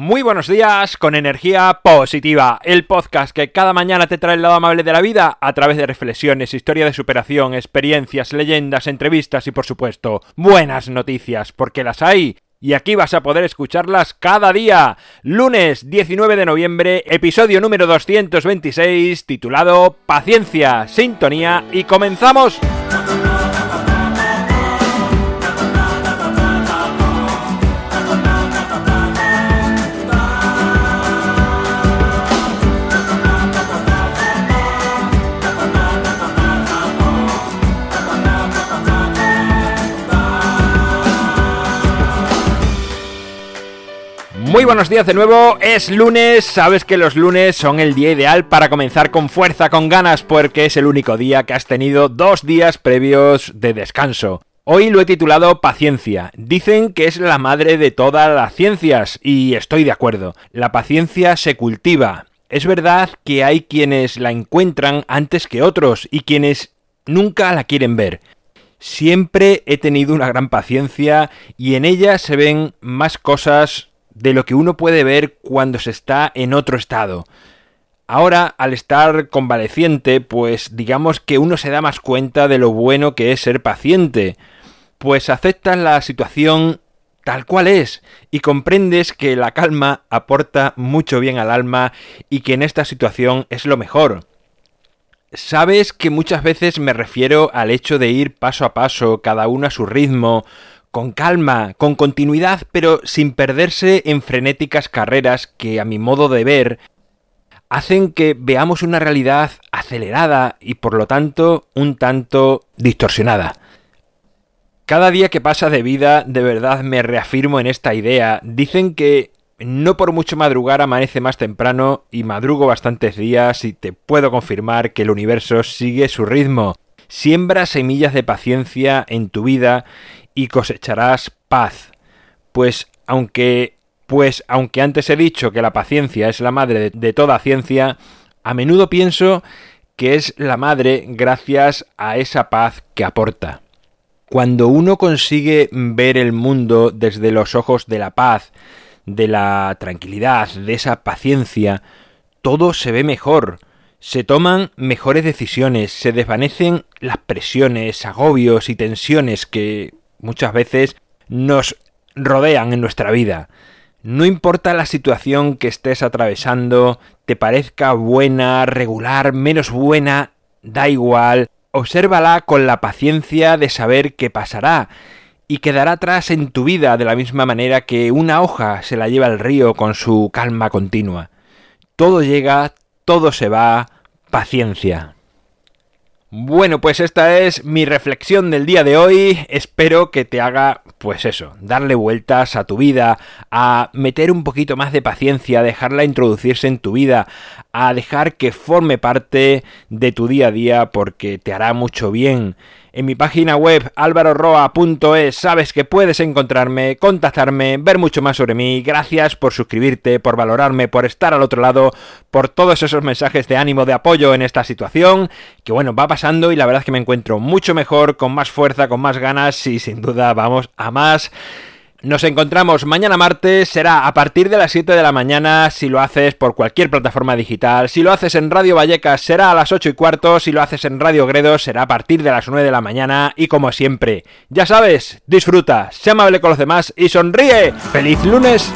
Muy buenos días con energía positiva, el podcast que cada mañana te trae el lado amable de la vida a través de reflexiones, historia de superación, experiencias, leyendas, entrevistas y por supuesto buenas noticias, porque las hay y aquí vas a poder escucharlas cada día. Lunes 19 de noviembre, episodio número 226, titulado Paciencia, Sintonía y comenzamos. Muy buenos días de nuevo, es lunes, sabes que los lunes son el día ideal para comenzar con fuerza, con ganas, porque es el único día que has tenido dos días previos de descanso. Hoy lo he titulado Paciencia. Dicen que es la madre de todas las ciencias, y estoy de acuerdo. La paciencia se cultiva. Es verdad que hay quienes la encuentran antes que otros, y quienes nunca la quieren ver. Siempre he tenido una gran paciencia y en ella se ven más cosas de lo que uno puede ver cuando se está en otro estado. Ahora, al estar convaleciente, pues digamos que uno se da más cuenta de lo bueno que es ser paciente, pues aceptas la situación tal cual es y comprendes que la calma aporta mucho bien al alma y que en esta situación es lo mejor. Sabes que muchas veces me refiero al hecho de ir paso a paso, cada uno a su ritmo, con calma, con continuidad, pero sin perderse en frenéticas carreras que, a mi modo de ver, hacen que veamos una realidad acelerada y por lo tanto un tanto distorsionada. Cada día que pasa de vida, de verdad me reafirmo en esta idea. Dicen que no por mucho madrugar amanece más temprano y madrugo bastantes días y te puedo confirmar que el universo sigue su ritmo. Siembra semillas de paciencia en tu vida y cosecharás paz. Pues aunque pues aunque antes he dicho que la paciencia es la madre de, toda ciencia, a menudo pienso que es la madre gracias a esa paz que aporta. Cuando uno consigue ver el mundo desde los ojos de la paz, de la tranquilidad, de esa paciencia, todo se ve mejor, se toman mejores decisiones, se desvanecen las presiones, agobios y tensiones que muchas veces nos rodean en nuestra vida. No importa la situación que estés atravesando, te parezca buena, regular, menos buena, da igual, obsérvala con la paciencia de saber qué pasará y quedará atrás en tu vida de la misma manera que una hoja se la lleva al río con su calma continua. Todo llega, todo se va, paciencia. Bueno, pues esta es mi reflexión del día de hoy. Espero que te haga, pues eso, darle vueltas a tu vida, a meter un poquito más de paciencia, dejarla introducirse en tu vida, a dejar que forme parte de tu día a día porque te hará mucho bien en mi página web alvaroroa.es sabes que puedes encontrarme, contactarme, ver mucho más sobre mí. Gracias por suscribirte, por valorarme, por estar al otro lado, por todos esos mensajes de ánimo, de apoyo en esta situación, que bueno, va pasando y la verdad es que me encuentro mucho mejor, con más fuerza, con más ganas y sin duda vamos a más. Nos encontramos mañana martes, será a partir de las 7 de la mañana si lo haces por cualquier plataforma digital, si lo haces en Radio Vallecas será a las 8 y cuarto, si lo haces en Radio Gredos será a partir de las 9 de la mañana y como siempre, ya sabes, disfruta, sé amable con los demás y sonríe. ¡Feliz lunes!